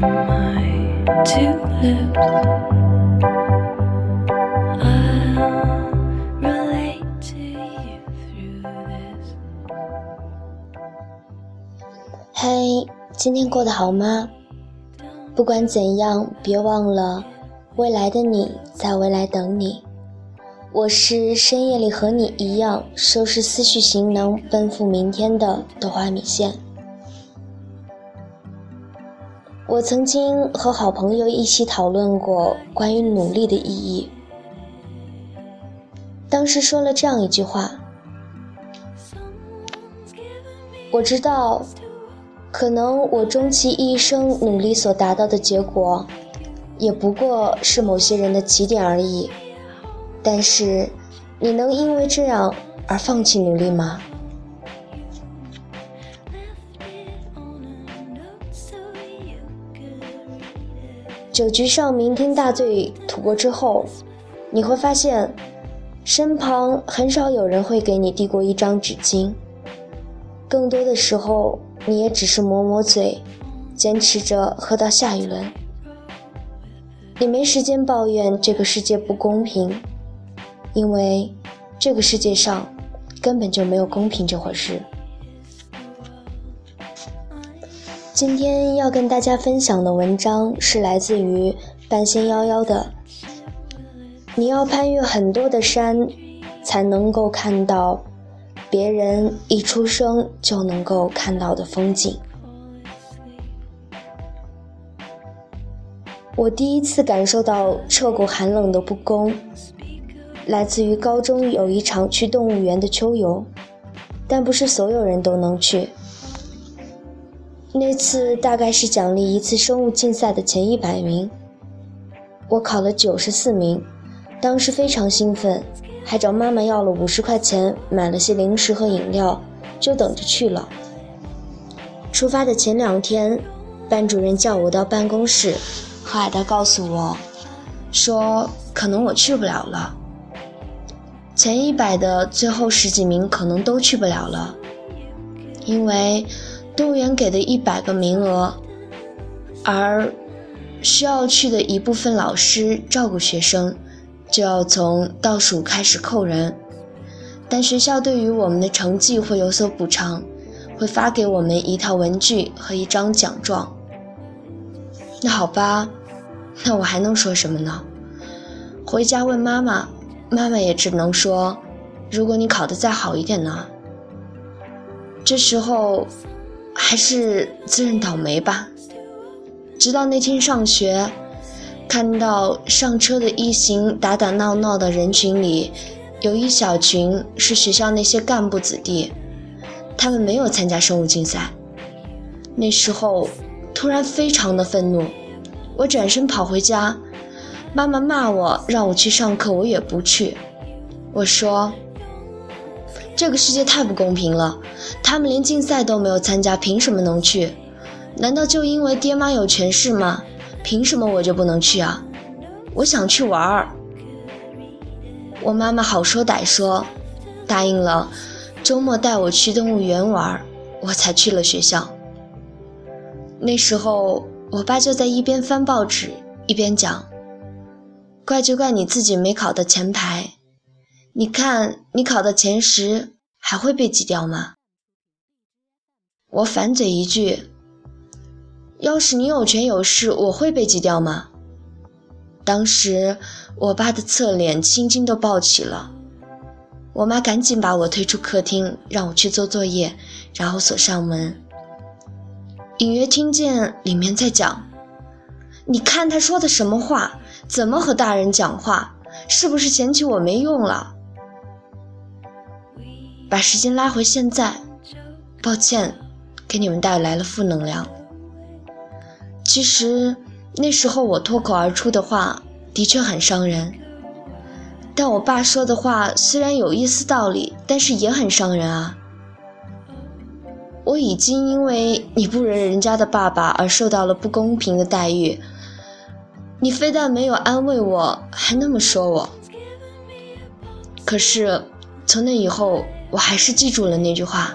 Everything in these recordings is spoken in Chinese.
my two lips. I'll relate to you through this. 嘿，今天过得好吗？不管怎样，别忘了，未来的你在未来等你。我是深夜里和你一样收拾思绪行囊奔赴明天的豆花米线。我曾经和好朋友一起讨论过关于努力的意义，当时说了这样一句话：我知道，可能我终其一生努力所达到的结果，也不过是某些人的起点而已。但是，你能因为这样而放弃努力吗？酒局上酩酊大醉吐过之后，你会发现，身旁很少有人会给你递过一张纸巾，更多的时候，你也只是抹抹嘴，坚持着喝到下一轮。你没时间抱怨这个世界不公平。因为这个世界上根本就没有公平这回事。今天要跟大家分享的文章是来自于半仙夭夭的。你要攀越很多的山，才能够看到别人一出生就能够看到的风景。我第一次感受到彻骨寒冷的不公。来自于高中有一场去动物园的秋游，但不是所有人都能去。那次大概是奖励一次生物竞赛的前一百名，我考了九十四名，当时非常兴奋，还找妈妈要了五十块钱买了些零食和饮料，就等着去了。出发的前两天，班主任叫我到办公室，和蔼地告诉我，说可能我去不了了。前一百的最后十几名可能都去不了了，因为动物园给的一百个名额，而需要去的一部分老师照顾学生，就要从倒数开始扣人。但学校对于我们的成绩会有所补偿，会发给我们一套文具和一张奖状。那好吧，那我还能说什么呢？回家问妈妈。妈妈也只能说：“如果你考得再好一点呢？”这时候，还是自认倒霉吧。直到那天上学，看到上车的一行打打闹闹的人群里，有一小群是学校那些干部子弟，他们没有参加生物竞赛。那时候，突然非常的愤怒，我转身跑回家。妈妈骂我，让我去上课，我也不去。我说：“这个世界太不公平了，他们连竞赛都没有参加，凭什么能去？难道就因为爹妈有权势吗？凭什么我就不能去啊？我想去玩儿。”我妈妈好说歹说，答应了周末带我去动物园玩，我才去了学校。那时候，我爸就在一边翻报纸，一边讲。怪就怪你自己没考到前排，你看你考到前十还会被挤掉吗？我反嘴一句：要是你有权有势，我会被挤掉吗？当时我爸的侧脸青筋都暴起了，我妈赶紧把我推出客厅，让我去做作业，然后锁上门。隐约听见里面在讲：你看他说的什么话？怎么和大人讲话？是不是嫌弃我没用了？把时间拉回现在，抱歉，给你们带来了负能量。其实那时候我脱口而出的话的确很伤人，但我爸说的话虽然有一丝道理，但是也很伤人啊。我已经因为你不认人家的爸爸而受到了不公平的待遇。你非但没有安慰我，还那么说我。可是从那以后，我还是记住了那句话：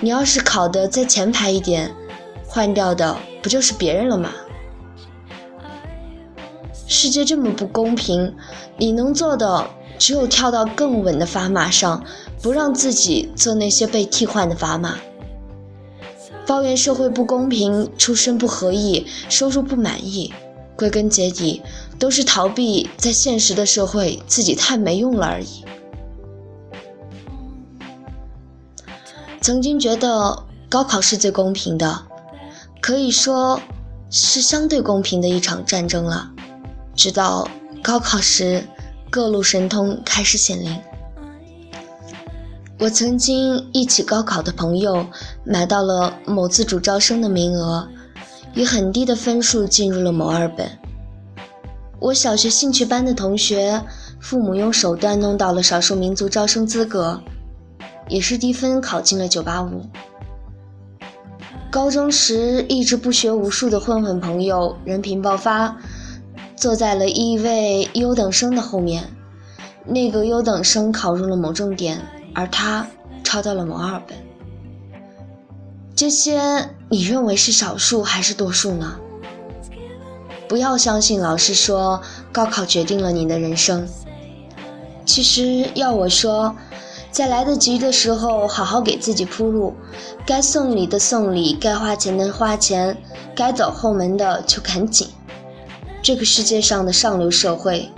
你要是考得再前排一点，换掉的不就是别人了吗？世界这么不公平，你能做的只有跳到更稳的砝码上，不让自己做那些被替换的砝码。抱怨社会不公平，出身不合意，收入不满意，归根结底都是逃避在现实的社会自己太没用了而已。曾经觉得高考是最公平的，可以说是相对公平的一场战争了。直到高考时，各路神通开始显灵。我曾经一起高考的朋友买到了某自主招生的名额，以很低的分数进入了某二本。我小学兴趣班的同学，父母用手段弄到了少数民族招生资格，也是低分考进了985。高中时一直不学无术的混混朋友，人品爆发。坐在了一位优等生的后面，那个优等生考入了某重点，而他抄到了某二本。这些你认为是少数还是多数呢？不要相信老师说高考决定了你的人生。其实要我说，在来得及的时候好好给自己铺路，该送礼的送礼，该花钱的花钱，该走后门的就赶紧。这个世界上的上流社会，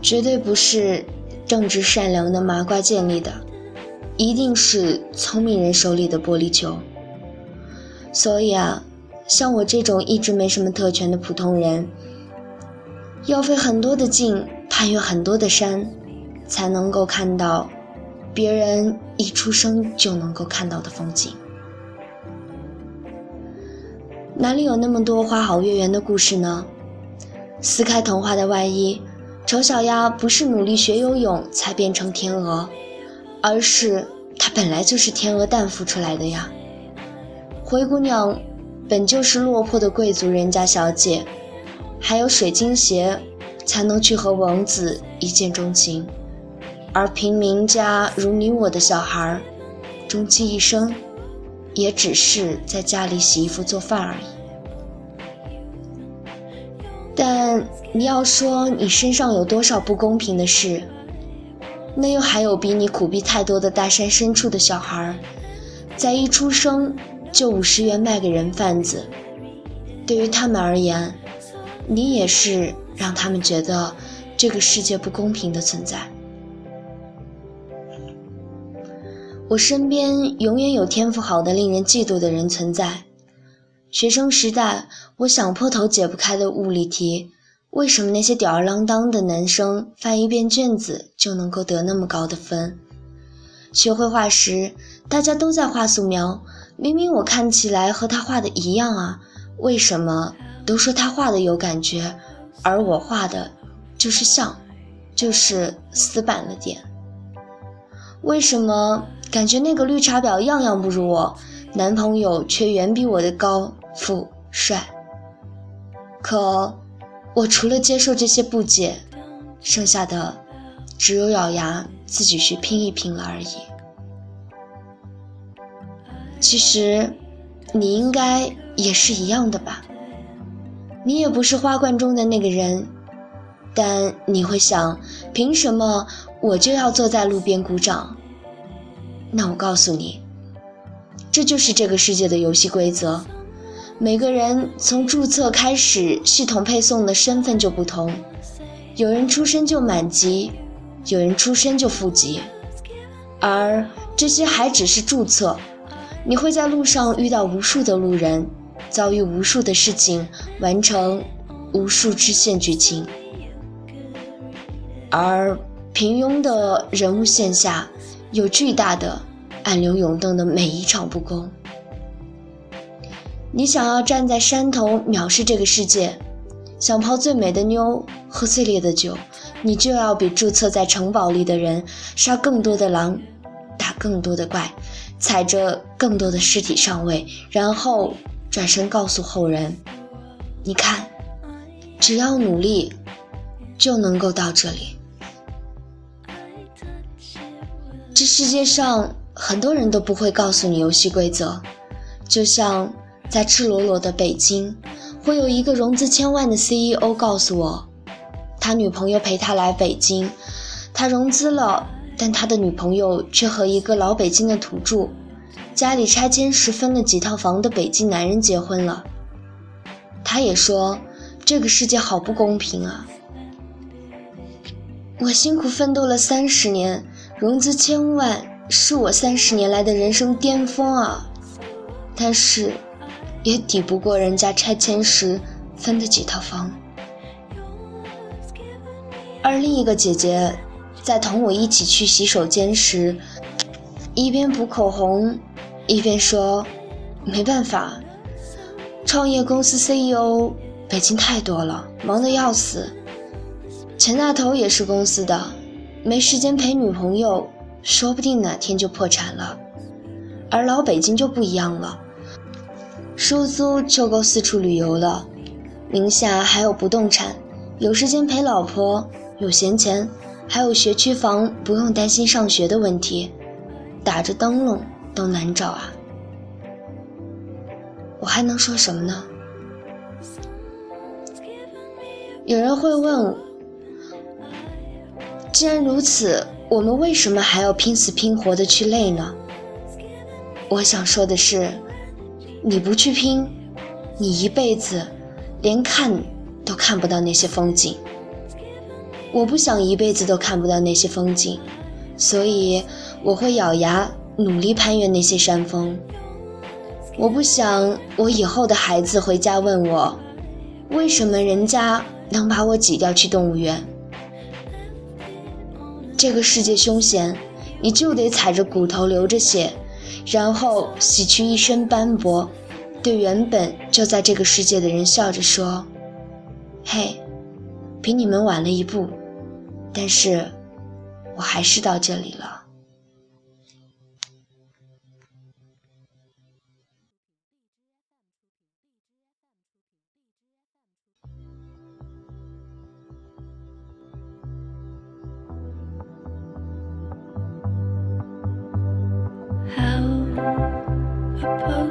绝对不是正直善良的麻瓜建立的，一定是聪明人手里的玻璃球。所以啊，像我这种一直没什么特权的普通人，要费很多的劲，攀越很多的山，才能够看到别人一出生就能够看到的风景。哪里有那么多花好月圆的故事呢？撕开童话的外衣，丑小鸭不是努力学游泳才变成天鹅，而是它本来就是天鹅蛋孵出来的呀。灰姑娘本就是落魄的贵族人家小姐，还有水晶鞋才能去和王子一见钟情，而平民家如你我的小孩，终其一生，也只是在家里洗衣服做饭而已。但你要说你身上有多少不公平的事，那又还有比你苦逼太多的大山深处的小孩，在一出生就五十元卖给人贩子。对于他们而言，你也是让他们觉得这个世界不公平的存在。我身边永远有天赋好的、令人嫉妒的人存在。学生时代，我想破头解不开的物理题，为什么那些吊儿郎当的男生翻一遍卷子就能够得那么高的分？学绘画时，大家都在画素描，明明我看起来和他画的一样啊，为什么都说他画的有感觉，而我画的就是像，就是死板了点？为什么感觉那个绿茶婊样样不如我，男朋友却远比我的高？富帅，可我除了接受这些不解，剩下的只有咬牙自己去拼一拼了而已。其实你应该也是一样的吧？你也不是花冠中的那个人，但你会想，凭什么我就要坐在路边鼓掌？那我告诉你，这就是这个世界的游戏规则。每个人从注册开始，系统配送的身份就不同。有人出生就满级，有人出生就负级，而这些还只是注册。你会在路上遇到无数的路人，遭遇无数的事情，完成无数支线剧情。而平庸的人物线下，有巨大的暗流涌动的每一场不公。你想要站在山头藐视这个世界，想泡最美的妞，喝最烈的酒，你就要比注册在城堡里的人杀更多的狼，打更多的怪，踩着更多的尸体上位，然后转身告诉后人：“你看，只要努力，就能够到这里。”世界上很多人都不会告诉你游戏规则，就像。在赤裸裸的北京，会有一个融资千万的 CEO 告诉我，他女朋友陪他来北京，他融资了，但他的女朋友却和一个老北京的土著，家里拆迁时分了几套房的北京男人结婚了。他也说，这个世界好不公平啊！我辛苦奋斗了三十年，融资千万，是我三十年来的人生巅峰啊！但是，也抵不过人家拆迁时分的几套房。而另一个姐姐，在同我一起去洗手间时，一边补口红，一边说：“没办法，创业公司 CEO，北京太多了，忙得要死。”钱大头也是公司的，没时间陪女朋友，说不定哪天就破产了。而老北京就不一样了，收租就够四处旅游了，名下还有不动产，有时间陪老婆，有闲钱，还有学区房，不用担心上学的问题，打着灯笼都难找啊！我还能说什么呢？有人会问。既然如此，我们为什么还要拼死拼活的去累呢？我想说的是，你不去拼，你一辈子连看都看不到那些风景。我不想一辈子都看不到那些风景，所以我会咬牙努力攀越那些山峰。我不想我以后的孩子回家问我，为什么人家能把我挤掉去动物园。这个世界凶险，你就得踩着骨头流着血，然后洗去一身斑驳，对原本就在这个世界的人笑着说：“嘿，比你们晚了一步，但是我还是到这里了。”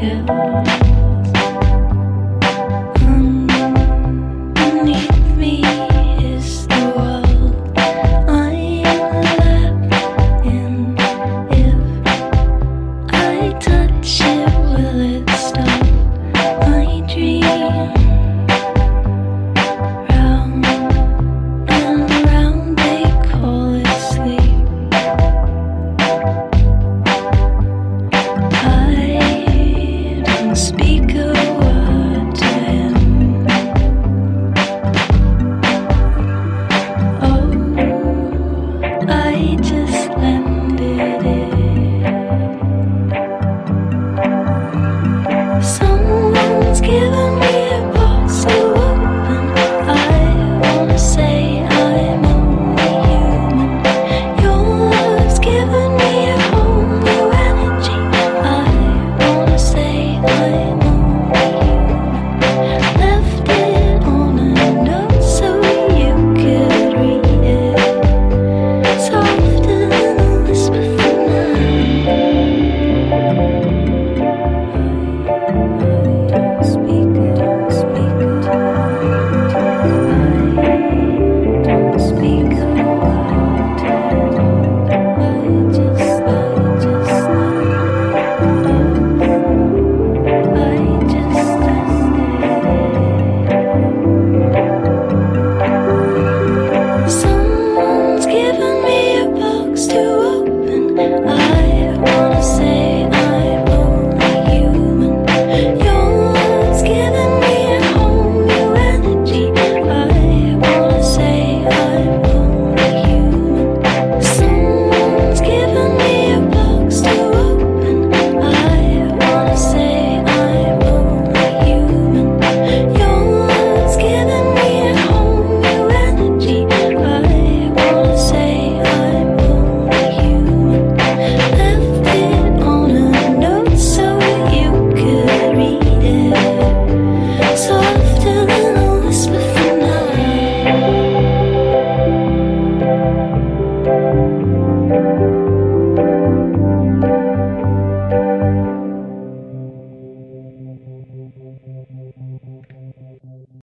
him.